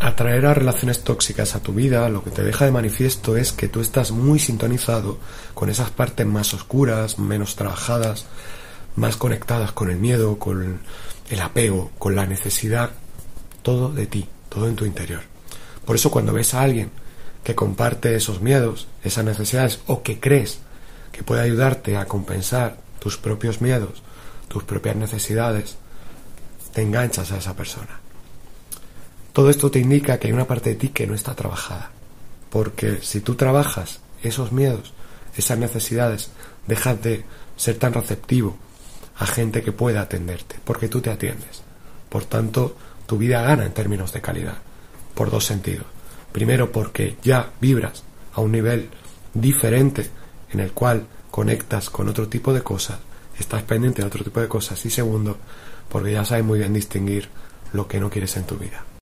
Atraer a relaciones tóxicas a tu vida lo que te deja de manifiesto es que tú estás muy sintonizado con esas partes más oscuras, menos trabajadas, más conectadas con el miedo, con el apego, con la necesidad, todo de ti, todo en tu interior. Por eso cuando ves a alguien que comparte esos miedos, esas necesidades, o que crees que puede ayudarte a compensar tus propios miedos, tus propias necesidades, te enganchas a esa persona. Todo esto te indica que hay una parte de ti que no está trabajada. Porque si tú trabajas esos miedos, esas necesidades, dejas de ser tan receptivo a gente que pueda atenderte, porque tú te atiendes. Por tanto, tu vida gana en términos de calidad, por dos sentidos. Primero, porque ya vibras a un nivel diferente en el cual conectas con otro tipo de cosas, estás pendiente de otro tipo de cosas. Y segundo, porque ya sabes muy bien distinguir lo que no quieres en tu vida.